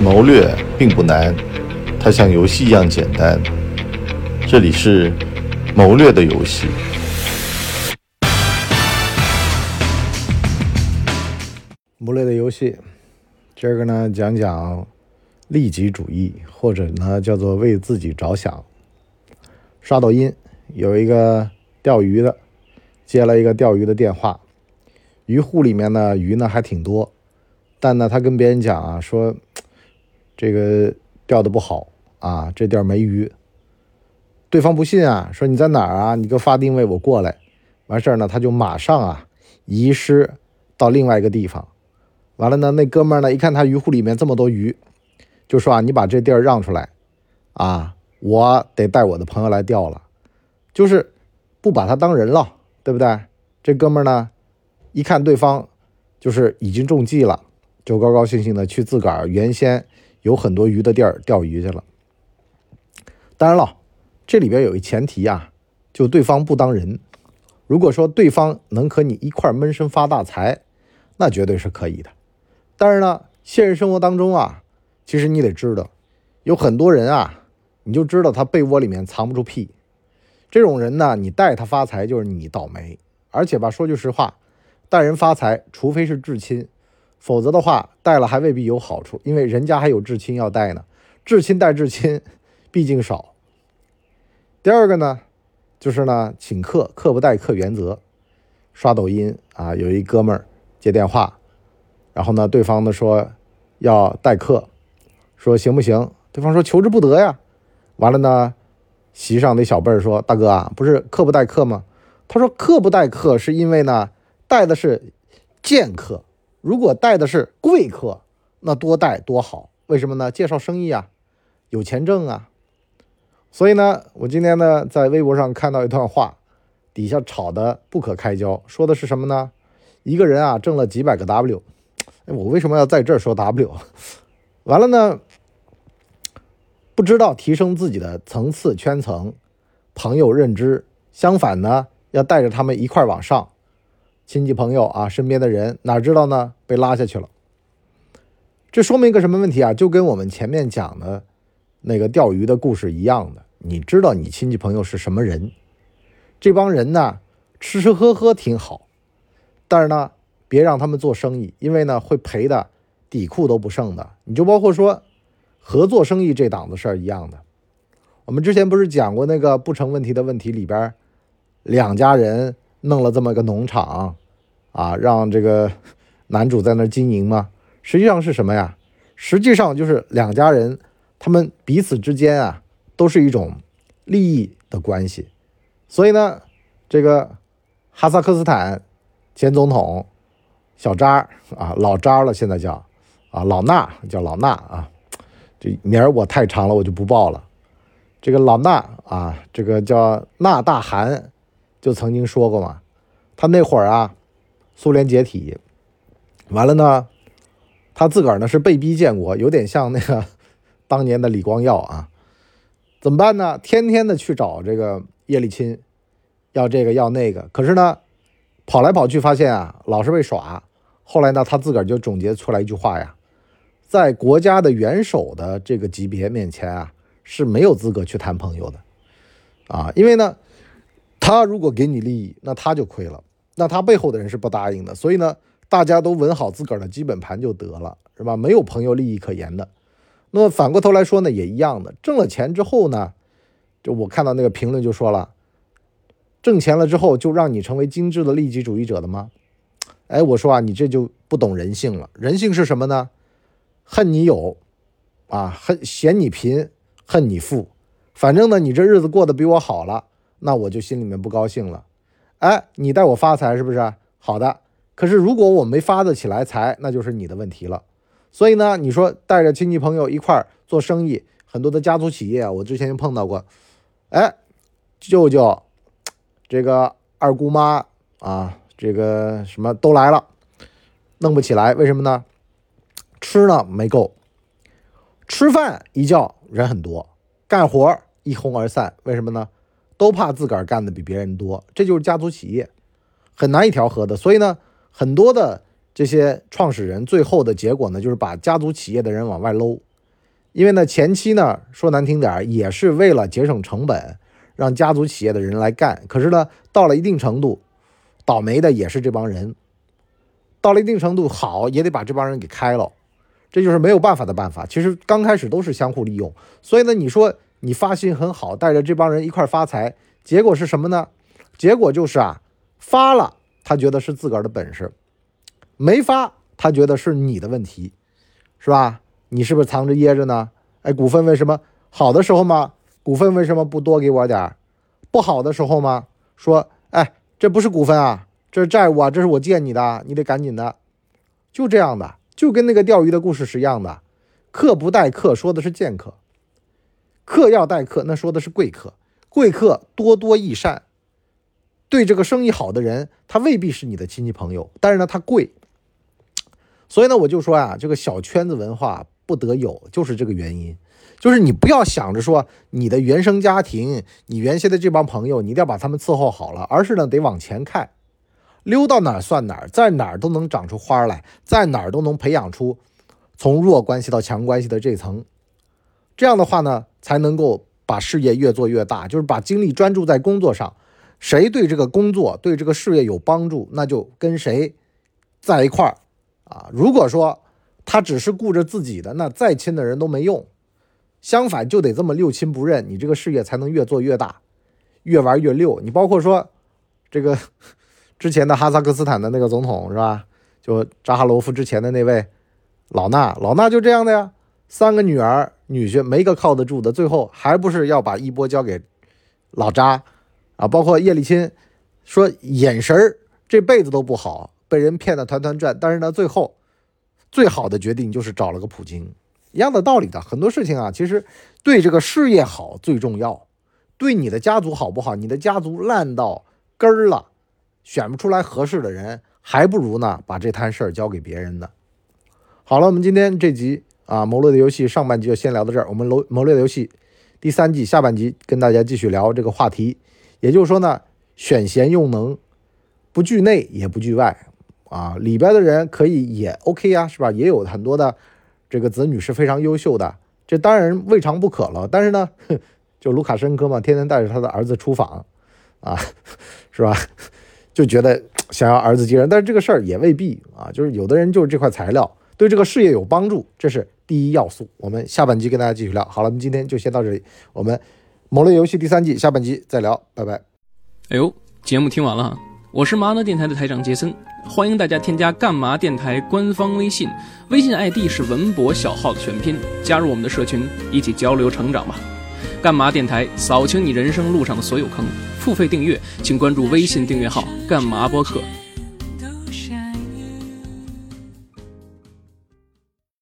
谋略并不难，它像游戏一样简单。这里是谋略的游戏。谋略的游戏，今儿个呢讲讲利己主义，或者呢叫做为自己着想。刷抖音有一个钓鱼的接了一个钓鱼的电话，鱼护里面呢鱼呢还挺多，但呢他跟别人讲啊说这个钓的不好啊，这地儿没鱼。对方不信啊，说你在哪儿啊？你给我发定位，我过来。完事儿呢，他就马上啊移师到另外一个地方。完了呢，那哥们儿呢？一看他鱼护里面这么多鱼，就说啊：“你把这地儿让出来，啊，我得带我的朋友来钓了。”就是不把他当人了，对不对？这哥们儿呢，一看对方就是已经中计了，就高高兴兴的去自个儿原先有很多鱼的地儿钓鱼去了。当然了，这里边有一前提啊，就对方不当人。如果说对方能和你一块闷声发大财，那绝对是可以的。但是呢，现实生活当中啊，其实你得知道，有很多人啊，你就知道他被窝里面藏不住屁。这种人呢，你带他发财就是你倒霉。而且吧，说句实话，带人发财，除非是至亲，否则的话，带了还未必有好处，因为人家还有至亲要带呢。至亲带至亲，毕竟少。第二个呢，就是呢，请客，客不待客原则。刷抖音啊，有一哥们儿接电话。然后呢，对方呢说要代客，说行不行？对方说求之不得呀。完了呢，席上那小辈儿说：“大哥啊，不是客不待客吗？”他说：“客不待客是因为呢，带的是贱客。如果带的是贵客，那多带多好。为什么呢？介绍生意啊，有钱挣啊。所以呢，我今天呢在微博上看到一段话，底下吵得不可开交，说的是什么呢？一个人啊挣了几百个 W。我为什么要在这儿说 W？完了呢？不知道提升自己的层次圈层、朋友认知，相反呢，要带着他们一块往上。亲戚朋友啊，身边的人哪知道呢？被拉下去了。这说明一个什么问题啊？就跟我们前面讲的那个钓鱼的故事一样的。你知道你亲戚朋友是什么人？这帮人呢，吃吃喝喝挺好，但是呢？别让他们做生意，因为呢会赔的底裤都不剩的。你就包括说合作生意这档子事儿一样的。我们之前不是讲过那个不成问题的问题里边，两家人弄了这么个农场啊，让这个男主在那经营吗？实际上是什么呀？实际上就是两家人他们彼此之间啊都是一种利益的关系。所以呢，这个哈萨克斯坦前总统。小扎啊，老扎了，现在叫啊，老衲叫老衲啊，这名儿我太长了，我就不报了。这个老衲啊，这个叫纳大汗，就曾经说过嘛，他那会儿啊，苏联解体完了呢，他自个儿呢是被逼建国，有点像那个 当年的李光耀啊，怎么办呢？天天的去找这个叶利钦，要这个要那个，可是呢，跑来跑去发现啊，老是被耍。后来呢，他自个儿就总结出来一句话呀，在国家的元首的这个级别面前啊，是没有资格去谈朋友的，啊，因为呢，他如果给你利益，那他就亏了，那他背后的人是不答应的，所以呢，大家都稳好自个儿的基本盘就得了，是吧？没有朋友利益可言的。那么反过头来说呢，也一样的，挣了钱之后呢，就我看到那个评论就说了，挣钱了之后就让你成为精致的利己主义者的吗？哎，我说啊，你这就不懂人性了。人性是什么呢？恨你有，啊，恨嫌你贫，恨你富。反正呢，你这日子过得比我好了，那我就心里面不高兴了。哎，你带我发财是不是？好的。可是如果我没发得起来财，那就是你的问题了。所以呢，你说带着亲戚朋友一块儿做生意，很多的家族企业啊，我之前就碰到过。哎，舅舅，这个二姑妈啊。这个什么都来了，弄不起来，为什么呢？吃呢没够，吃饭一叫人很多，干活一哄而散，为什么呢？都怕自个儿干的比别人多，这就是家族企业，很难一条河的。所以呢，很多的这些创始人最后的结果呢，就是把家族企业的人往外搂因为呢，前期呢说难听点，也是为了节省成本，让家族企业的人来干。可是呢，到了一定程度，倒霉的也是这帮人。到了一定程度，好也得把这帮人给开了，这就是没有办法的办法。其实刚开始都是相互利用，所以呢，你说你发心很好，带着这帮人一块发财，结果是什么呢？结果就是啊，发了他觉得是自个儿的本事，没发他觉得是你的问题，是吧？你是不是藏着掖着呢？哎，股份为什么好的时候嘛，股份为什么不多给我点儿？不好的时候嘛，说哎，这不是股份啊，这是债务啊，这是我借你的，你得赶紧的。就这样的，就跟那个钓鱼的故事是一样的。客不待客，说的是贱客；客要待客，那说的是贵客。贵客多多益善，对这个生意好的人，他未必是你的亲戚朋友，但是呢，他贵。所以呢，我就说啊，这个小圈子文化。不得有，就是这个原因，就是你不要想着说你的原生家庭，你原先的这帮朋友，你一定要把他们伺候好了，而是呢得往前看，溜到哪儿算哪儿，在哪儿都能长出花来，在哪儿都能培养出从弱关系到强关系的这层，这样的话呢，才能够把事业越做越大，就是把精力专注在工作上，谁对这个工作对这个事业有帮助，那就跟谁在一块儿啊。如果说，他只是顾着自己的，那再亲的人都没用。相反，就得这么六亲不认，你这个事业才能越做越大，越玩越溜。你包括说，这个之前的哈萨克斯坦的那个总统是吧？就扎哈罗夫之前的那位老衲，老衲就这样的呀。三个女儿女婿没个靠得住的，最后还不是要把衣钵交给老扎啊？包括叶利钦说眼神儿这辈子都不好，被人骗得团团转，但是呢，最后。最好的决定就是找了个普京，一样的道理的。很多事情啊，其实对这个事业好最重要，对你的家族好不好？你的家族烂到根儿了，选不出来合适的人，还不如呢把这摊事儿交给别人呢。好了，我们今天这集啊，谋略的游戏上半集就先聊到这儿。我们谋谋略的游戏第三季下半集跟大家继续聊这个话题，也就是说呢，选贤用能，不惧内也不惧外。啊，里边的人可以也 OK 呀，是吧？也有很多的这个子女是非常优秀的，这当然未尝不可了。但是呢，就卢卡申科嘛，天天带着他的儿子出访，啊，是吧？就觉得想要儿子接任，但是这个事儿也未必啊。就是有的人就是这块材料对这个事业有帮助，这是第一要素。我们下半集跟大家继续聊。好了，我们今天就先到这里，我们《某类游戏》第三季下半集再聊，拜拜。哎呦，节目听完了，我是麻辣电台的台长杰森。欢迎大家添加干嘛电台官方微信，微信 ID 是文博小号的全拼，加入我们的社群，一起交流成长吧。干嘛电台扫清你人生路上的所有坑，付费订阅请关注微信订阅号干嘛播客。